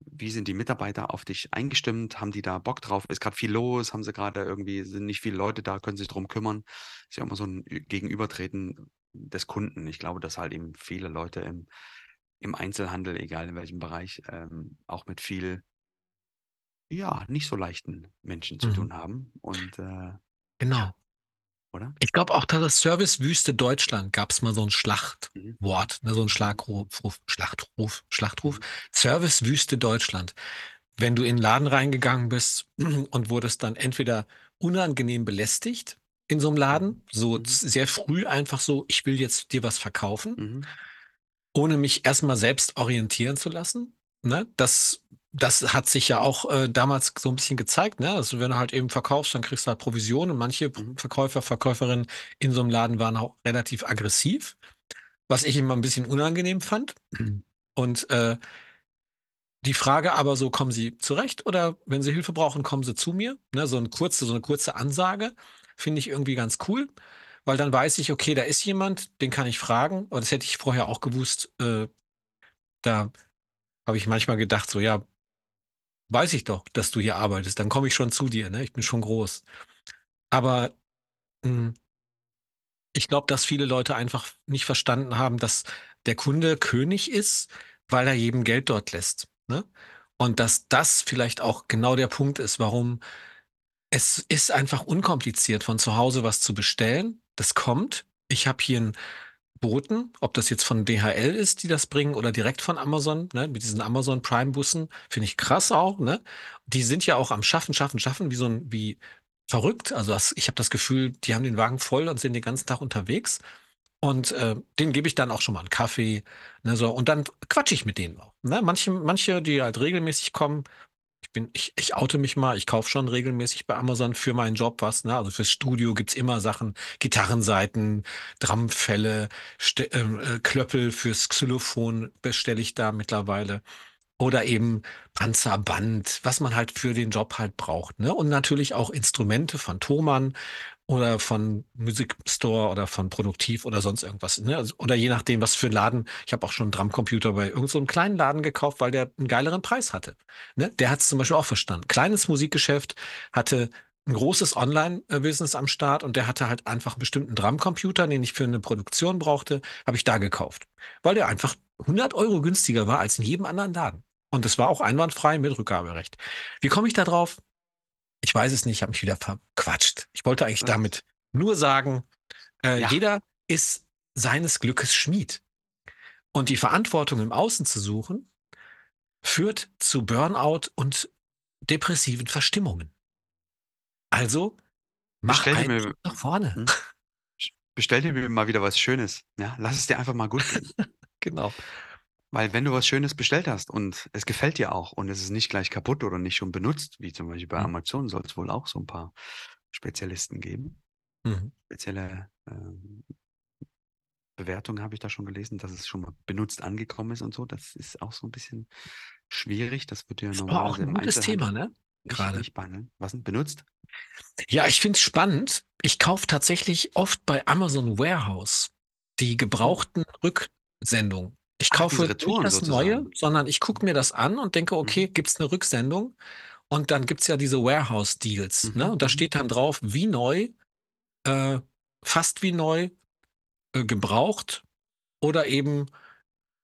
wie sind die Mitarbeiter auf dich eingestimmt? Haben die da Bock drauf? Ist grad viel los? Haben sie grade irgendwie sind nicht viele Leute da, können sich drum kümmern? Ist ja immer so 'n Ü Gegenübertreten des Kunden. Ich glaube, dass halt eben viele Leute im im Einzelhandel, egal in welchem Bereich, ähm, auch mit viel ja, nicht so leichten Menschen zu Mhm. tun haben und, äh Genau. Oder? Ich glaube auch, da das Servicewüste Deutschland gab's mal so 'n Mhm, mhm, Schlachtwort, ne, so 'n mhm. Schlagruf Ruf Schlachtruf Schlachtruf. Mhm. Servicewüste Deutschland. Wenn du in 'n Laden reingegangen bist und wurdest dann entweder unangenehm belästigt in so 'nem Mhm, Laden, so z mhm. sehr früh einfach so: „Ich will jetzt dir was verkaufen“ Mhm. ohne mich erst mal selbst orientieren zu lassen, ne? Das das hat sich ja auch, äh, damals so 'n bisschen gezeigt, ne? Also, wenn du halt eben verkaufst, dann kriegst du halt Provision und manche Mhm. Verkäufer, Verkäuferinnen in so 'nem Laden waren auch relativ aggressiv, was ich immer 'n bisschen unangenehm fand. Und, äh die Frage aber so: „Kommen Sie zurecht oder wenn Sie Hilfe brauchen, kommen Sie zu mir?“ Ne, so 'n kurze so 'ne kurze Ansage finde ich irgendwie ganz cool, weil dann weiß ich: „Okay, da ist jemand, den kann ich fragen.“ Und das hätte ich vorher auch gewusst, äh, da habe ich manchmal gedacht so: „Ja, weiß ich doch, dass du hier arbeitest, dann komme ich schon zu dir, ne? Ich bin schon groß.“ Aber, hm ich glaube, dass viele Leute einfach nicht verstanden haben, dass der Kunde König ist, weil er jedem Geld dort lässt, ne? Und dass das vielleicht auch genau der Punkt ist, warum es ist einfach unkompliziert, von zu Hause was zu bestellen. Das kommt. Ich habe hier 'n Boten, ob das jetzt von DHL ist, die das bringen oder direkt von Amazon, ne, mit diesen Amazon Prime Bussen, finde ich krass auch, ne? Die sind ja auch am Schaffen, Schaffen, Schaffen wie so 'n wie verrückt. Also, das ich habe das Gefühl, die haben den Wagen voll und sind den ganzen Tag unterwegs. Und, äh, denen gebe ich dann auch schon mal 'n Kaffee, ne, so. Und dann quatsche ich mit denen auch, ne? Manche manche, die halt regelmäßig kommen ich bin ich ich oute mich mal, ich kaufe schon regelmäßig bei Amazon für meinen Job was, ne? Also, fürs Studio gibt's immer Sachen, Gitarrensaiten, Drumfelle, St ähm, äh, Klöppel fürs Xylophon bestelle ich da mittlerweile oder eben Panzerband, was man halt für den Job halt braucht, ne? Und natürlich auch Instrumente von Thomann oder von Music Store oder von Produktiv oder sonst irgendwas, ne? Also oder je nachdem, was für 'n Laden. Ich habe auch schon 'n Drumcomputer bei irgend so kleinen Laden gekauft, weil der 'n geileren Preis hatte, ne? Der hat's zum Beispiel auch verstanden. Kleines Musikgeschäft, hatte 'n großes Online äh, Business am Start und der hatte halt einfach 'n bestimmten Drumcomputer, den ich für 'ne Produktion brauchte, habe ich da gekauft, weil der einfach 100 € günstiger war als in jedem anderen Laden. Und das war auch einwandfrei mit Rückgaberecht. Wie komme ich da drauf? Ich weiß es nicht, habe mich wieder verquatscht. Ich wollte eigentlich damit nur sagen, äh, Ja. jeder ist seines Glückes Schmied. Und die Verantwortung im Außen zu suchen, führt zu Burnout und depressiven Verstimmungen. Also, mach Bestell einen mir nach vorne. Sch bestell dir mal wieder was Schönes, ja? Lass es dir einfach mal gut gehen. Genau. Weil wenn du was Schönes bestellt hast und es gefällt dir auch und es ist nicht gleich kaputt oder nicht schon benutzt, wie zum Beispiel bei Mhm. Amazon, soll's wohl auch so 'n paar Spezialisten geben. Mhm. Spezielle, ähm, Bewertungen habe ich da schon gelesen, dass es schon mal benutzt angekommen ist und so. Das ist auch so 'n bisschen schwierig. Das wird ja auch normalerweise 'n im gutes Thema, ne, nicht grade. nicht behandeln. Was 'n benutzt? Ja, ich finde es spannend. Ich kaufe tatsächlich oft bei Amazon Warehouse die Oh. gebrauchten Rücksendungen. Ich Ach, kaufe nicht Retouren das Neue, sozusagen. sondern ich gucke mir das an und denke: „Okay, Mhm. gibt's 'ne Rücksendung?“ Und dann gibt's ja diese Warehouse Deals, ne? Mhm, Und da mhm. steht dann drauf: „Wie neu, äh, fast wie neu, äh, gebraucht oder eben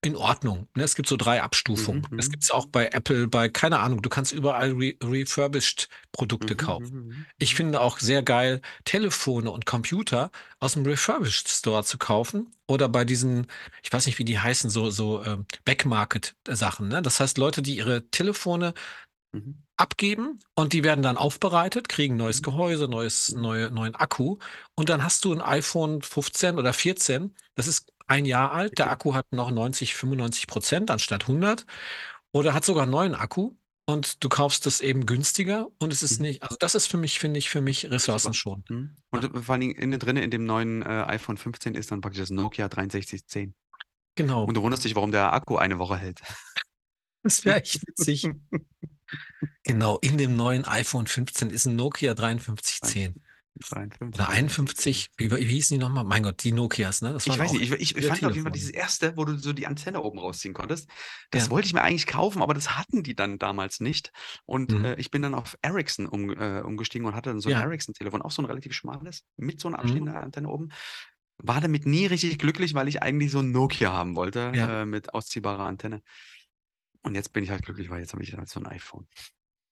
in Ordnung“, ne? Es gibt so 3 Abstufungen. Mhm, Das gibt's auch mhm. bei Apple, bei keine Ahnung, du kannst überall re refurbished Produkte Mhm, kaufen. mhm, mhm, Ich finde auch sehr geil, Telefone und Computer aus'm Refurbished Store zu kaufen oder bei diesen ich weiß nicht, wie die heißen, so so, ähm, Back Market Sachen, ne? Das heißt, Leute, die ihre Telefone Mhm. abgeben und die werden dann aufbereitet, kriegen neues Mhm. Gehäuse, neues neue neuen Akku und dann hast du 'n iPhone 15 oder 14. Das ist 1 Jahr alt. Der. Akku hat noch 90, 95 % anstatt 100 oder hat sogar 'n neuen Akku und du kaufst das eben günstiger und es ist Mhm. nicht also, das ist für mich finde ich für mich ressourcenschonend. Mhm. Und, Ja. vor allen Dingen innen drin in dem neuen, äh, iPhone 15 ist dann praktisch das Nokia 6310. Genau. Und du wunderst dich, warum der Akku eine Woche hält. Das wäre echt witzig. Genau, in dem neuen iPhone 15 ist 'n Nokia 5310 oder 53 oder 6010. 51. Wie wie hießen die noch mal? Mein Gott, die Nokias, ne? Das Ich weiß nicht, ich ich fand auf jeden Fall dieses 1., wo du so die Antenne oben rausziehen konntest. Das Ja. wollte ich mir eigentlich kaufen, aber das hatten die dann damals nicht. Und, Mhm. äh, ich bin dann auf Ericsson um äh, umgestiegen und hatte dann so 'n Ja. Ericsson-Telefon, auch so 'n relativ schmales mit so 'ner Mhm. abstehender Antenne oben. War damit nie richtig glücklich, weil ich eigentlich so 'n Nokia haben wollte, Ja. äh, mit ausziehbarer Antenne. Und jetzt bin ich halt glücklich, weil jetzt habe ich halt so 'n iPhone.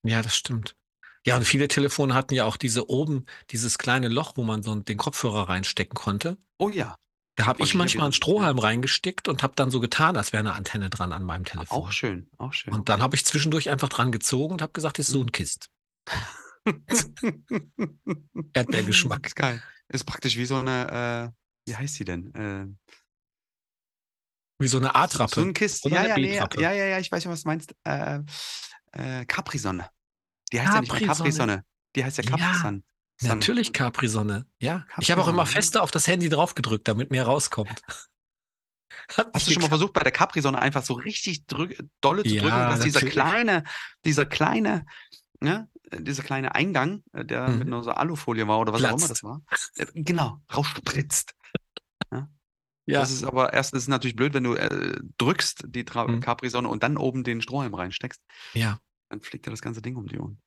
Ja, das stimmt. Ja, und viele Telefone hatten ja auch diese oben dieses kleine Loch, wo man so den Kopfhörer reinstecken konnte. Oh ja. Da habe Und ich manchmal 'n dieses ja. Strohhalm reingesteckt und habe dann so getan, als wäre 'ne Antenne dran an meinem A auch Telefon. schön, auch schön. Und dann habe ich zwischendurch einfach dran gezogen und habe gesagt: „Ist Mhm. Suhnkist.“ Erdbeergeschmack. Ist geil. Ist praktisch wie so 'ne, äh wie heißt die denn? Äh Wie so 'ne S A-Trappe oder ja, 'ne ja, ne, B-Trappe. ja, ja, ja, ich weiß schon, was du meinst. Äh, äh, Capri-Sonne. Die heißt ja nicht Capri-Sonne. Capri-Sonne. Die heißt ja Ja, Capri-Sun. Sun. natürlich Capri-Sonne. Ja. Ich habe auch immer Capri-Sonne, ja. fester auf das Handy drauf gedrückt, damit mehr rauskommt. Hat Hast du schon mal versucht, bei der Capri-Sonne einfach so richtig dolle zu drücken, Ja, dass dieser natürlich. kleine dieser kleine ne, dieser kleine Eingang, äh, der mit Mhm. 'ner so Alufolie war oder was auch immer Platzt. das war äh, genau, rausspritzt. Ja? Das Ja. ist aber erst das ist natürlich blöd, wenn du, äh, drückst, die Tra Mhm. Capri-Sonne und dann oben den Strohhalm reinsteckst. Ja. Dann fliegt dir das ganze Ding um die Ohren.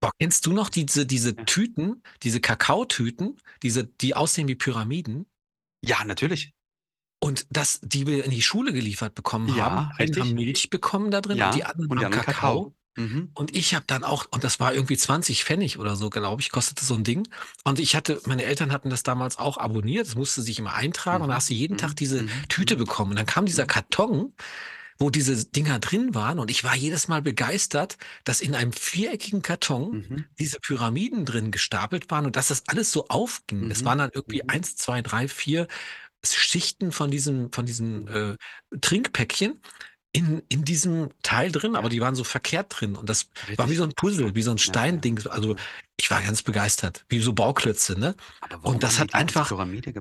Boah, kennst du noch diese diese Ja. Tüten, diese Kakaotüten, diese die aussehen wie Pyramiden? Ja, natürlich. Und das die wir in die Schule geliefert bekommen haben. Ja, haben richtig. Milch bekommen da drin und die Ja, anderen und haben Kakao. Kakao. Mhm. Und ich habe dann auch und das war irgendwie 20 Pfennig oder so, glaube ich, kostete so 'n Ding. Und ich hatte meine Eltern hatten das damals auch abonniert. Das musste sich immer eintragen und da Mhm, hast du jeden mhm, Tag diese mhm, Tüte mhm. bekommen. Und dann kam dieser Mhm. Karton, wo diese Dinger drin waren und ich war jedes Mal begeistert, dass in einem viereckigen Karton Mhm. diese Pyramiden drin gestapelt waren und dass das alles so aufging. Es Mhm. waren dann irgendwie Mhm. 1, 2, 3, 4 Schichten von diesem von diesen, Mhm. äh, Trinkpäckchen in in diesem Teil drin, aber die waren so verkehrt drin und das war wie Richtig. so 'n Puzzle, wie so 'n Ja, ja. Steinding. Also, ich war ganz begeistert, wie so Bauklötze, ne? Und das hat einfach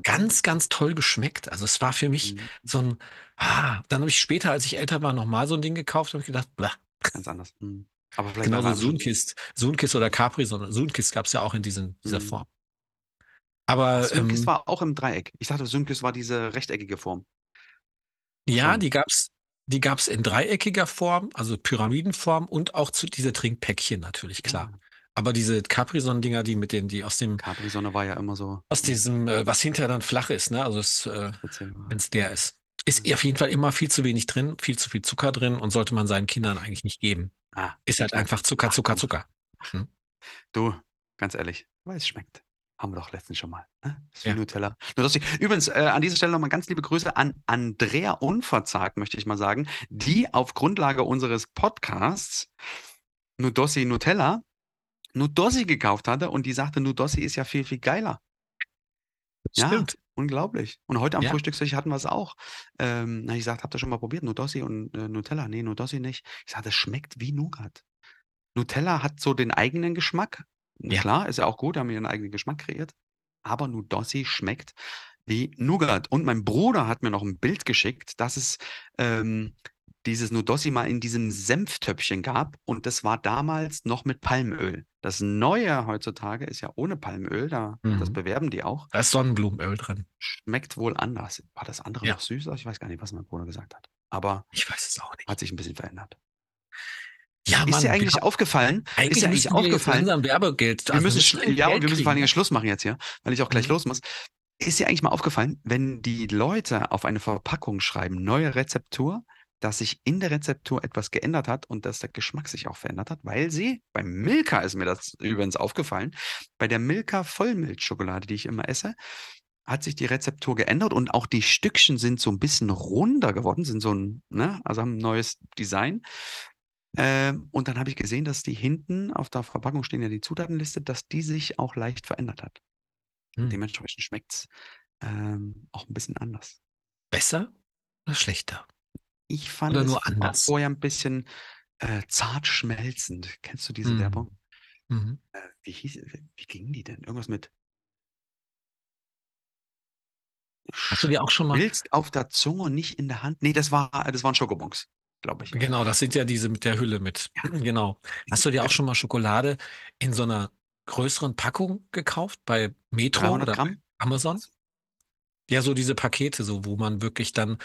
ganz, ganz toll geschmeckt. Also, es war für mich Mhm. so 'n ah, dann habe ich später, als ich älter war, noch mal so 'n Ding gekauft und habe ich gedacht: „Bleh.“ Ganz anders. Mhm. Aber vielleicht Genauso Sunkist Sunkist oder Capri-Sonne. Sunkist gab's ja auch in diesen dieser Mhm. Form. Aber, Sunkist ähm war auch im Dreieck. Ich dachte, Sunkist war diese rechteckige Form. Ja, die gab's die gab's in dreieckiger Form, also Pyramidenform und auch zu diese Trinkpäckchen natürlich, klar. Ah. Aber diese Capri-Sonne-Dinger, die mit den die aus dem Capri-Sonne war ja immer so aus mhm. diesem, äh was hinterher dann flach ist, ne? Also, es, äh war. wenn's leer ist. Ist Mhm. auf jeden Fall immer viel zu wenig drin, viel zu viel Zucker drin und sollte man seinen Kindern eigentlich nicht geben. Ah, Ist halt einfach Zucker, Zucker. Zucker. Mhm. Du, ganz ehrlich, weil's schmeckt. Haben wir doch letztens schon mal, ne? Ist wie Ja. Nutella. Nur lustig. Übrigens, äh, an dieser Stelle noch mal ganz liebe Grüße an Andrea Unverzagt, möchte ich mal sagen, die auf Grundlage unseres Podcasts Nudossi Nutella Nudossi gekauft hatte und die sagte, Nudossi ist ja viel, viel geiler. Ja, Stimmt. unglaublich. Und heute am Ja. Frühstückstisch hatten wir's auch. Ähm, ich gesagt: „Habt ihr schon mal probiert, Nudossi und, äh, Nutella?“ „Ne, Nudossi nicht.“ Ich sage: „Das schmeckt wie Nougat.“ Nutella hat so den eigenen Geschmack. Ja. Klar, ist ja auch gut, haben ihren eigenen Geschmack kreiert. Aber Nudossi schmeckt wie Nougat. Und mein Bruder hat mir noch 'n Bild geschickt, dass es, ähm, dieses Nudossi mal in diesem Senftöpfchen gab und das war damals noch mit Palmöl. Das Neue heutzutage ist ja ohne Palmöl, da das Mhm. bewerben die auch. Da ist Sonnenblumenöl drin. Schmeckt wohl anders. War das andere Ja. noch süßer? Ich weiß gar nicht, was mein Bruder gesagt hat. Aber Ich weiß es auch nicht. hat sich 'n bisschen verändert. Ja, Ist Mann, dir wir eigentlich haben aufgefallen ist eigentlich dir eigentlich wir aufgefallen langsam Werbegeld wir also, wir müssen ja, und wir müssen vor allen Dingen? Schluss machen jetzt hier, weil ich auch gleich Mhm. los muss. Ist dir eigentlich mal aufgefallen, wenn die Leute auf eine Verpackung schreiben: „Neue Rezeptur“, dass sich in der Rezeptur etwas geändert hat und dass der Geschmack sich auch verändert hat? Weil sie beim Milka ist mir das übrigens aufgefallen, bei der Milka Vollmilchschokolade, die ich immer esse, hat sich die Rezeptur geändert und auch die Stückchen sind so 'n bisschen runder geworden, sind so 'n ne, also haben 'n neues Design. Ähm, und dann habe ich gesehen, dass die hinten auf der Verpackung stehen ja die Zutatenliste, dass die sich auch leicht verändert hat. Hm. Dementsprechend schmeckt's, ähm, auch 'n bisschen anders. Besser oder schlechter? Ich fand Oder es nur anders? vorher 'n bisschen, äh, zart schmelzend. Kennst du diese Mhm. Werbung? Mhm. Äh, wie hieß wie ging die denn? Irgendwas mit Hast du dir auch schon mal schmilzt auf der Zunge und nicht in der Hand. Ne, das war das waren Schokobons, glaube ich. Genau, das sind ja diese mit der Hülle mit. Ja. Genau. Hast du dir auch schon mal Schokolade in so 'ner größeren Packung gekauft bei Metro 300 oder Gramm? Amazon? Ja, so diese Pakete, so wo man wirklich dann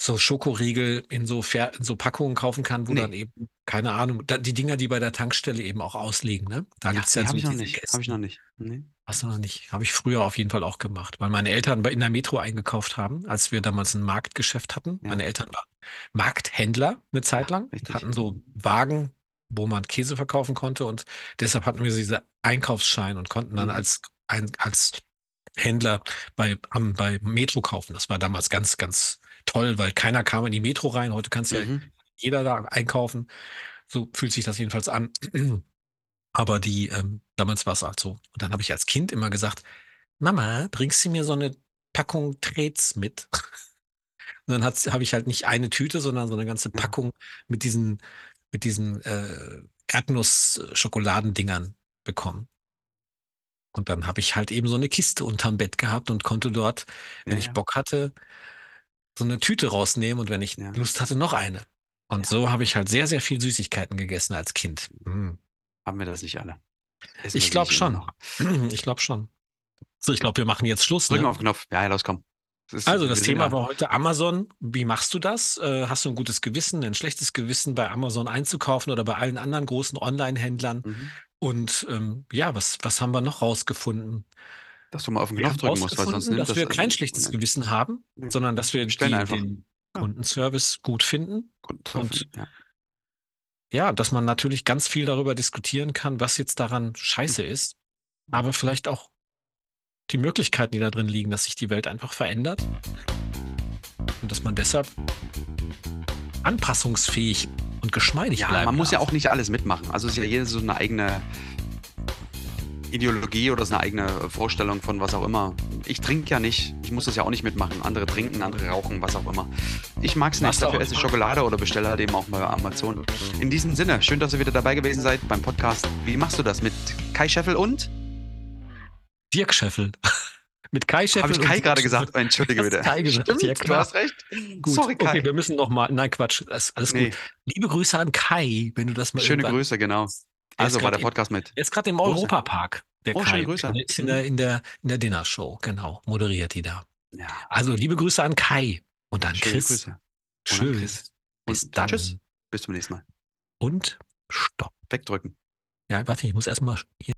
so Schokoriegel in so Ver in so Packungen kaufen kann, wo dann Ne. eben keine Ahnung, da die Dinger, die bei der Tankstelle eben auch ausliegen, ne? Da Ja, gibt's ne, ja habe so ich noch nicht. Habe ich noch nicht. Ne. Hast du noch nicht? Habe ich früher auf jeden Fall auch gemacht, weil meine Eltern bei in der Metro eingekauft haben, als wir damals 'n Marktgeschäft hatten. Ja. Meine Eltern waren Markthändler 'ne Zeit Ja, lang richtig. hatten so Wagen, wo man Käse verkaufen konnte und deshalb hatten wir diese Einkaufsschein und konnten dann Mhm. als ein als Händler bei am bei Metro kaufen. Das war damals ganz, ganz toll, weil keiner kam in die Metro rein. Heute kann's ja Mhm. jeder da einkaufen. So fühlt sich das jedenfalls an. Aber die ähm, damals war's halt so. Und dann habe ich als Kind immer gesagt: „Mama, bringst du mir so 'ne Packung Trets mit?“ Und dann habe ich halt nicht eine Tüte, sondern so 'ne ganze. Packung mit diesen mit diesen, äh, Erdnuss-Schokoladendingern bekommen. Und dann habe ich halt eben so 'ne Kiste unterm Bett gehabt und konnte dort, wenn Ja, ich. Bock hatte so eine Tüte rausnehmen und wenn ich Ja. Lust hatte, noch eine. Und Ja. so habe ich halt sehr, sehr viel Süßigkeiten gegessen als Kind. Mm. Haben wir das nicht alle? Essen Ich glaube schon. Ich glaube schon. So, ich glaube, wir machen jetzt Schluss. Drücken Ne? auf den Knopf. Ja, ja, los, komm. Ist- Also, das Thema ja- war heute Amazon. Wie machst du das? Äh, hast du ein gutes Gewissen, ein schlechtes Gewissen, bei Amazon einzukaufen oder bei allen anderen großen Online-Händlern? Mhm. Und ähm, ja, was, was haben wir noch rausgefunden? Dass du mal auf den Wir Knopf drücken musst, weil sonst nimmt dass das. wir kein schlechtes äh, Gewissen haben, Nee. sondern dass wir die, einfach. den Ja. Kundenservice gut finden. Und- ja. Ja, dass man natürlich ganz viel darüber diskutieren kann, was jetzt daran scheiße ist, aber vielleicht auch die Möglichkeiten, die da drin liegen, dass sich die Welt einfach verändert und dass man deshalb anpassungsfähig und geschmeidig Ja, bleiben man muss ja auch nicht alles mitmachen. Also es ist ja jeder so eine eigene Ideologie oder so eine eigene Vorstellung von was auch immer. Ich trinke ja nicht. Ich muss das ja auch nicht mitmachen. Andere trinken, andere rauchen, was auch immer. Ich mag es nicht. Dafür esse ich. Schokolade oder bestelle halt eben auch bei Amazon. In diesem Sinne, schön, dass ihr wieder dabei gewesen seid beim Podcast. Wie machst du das mit Kai Scheffel und? Dirk Scheffel. Mit Kai Scheffel. Habe ich Kai gerade gesagt? Entschuldige Du bitte. Kai gesagt, Stimmt, ja, du klar. hast recht. Gut, Sorry, Kai. okay, wir müssen noch mal. Nein, Quatsch, das, alles Nee, gut. Liebe Grüße an Kai, wenn du das mal schöne Grüße, genau. Also war der im- Podcast mit. Er ist gerade im. Europapark. Der Oh, Kai. Grüße. Ist in der, in der, in der Dinnershow, genau. Moderiert die da. Ja, Also liebe Grüße an Kai und an schöne Chris. Grüße. Tschüss. Chris. Bis Und dann. tschüss. Bis zum nächsten Mal. Und stopp. Wegdrücken. Ja, warte, ich muss erstmal hier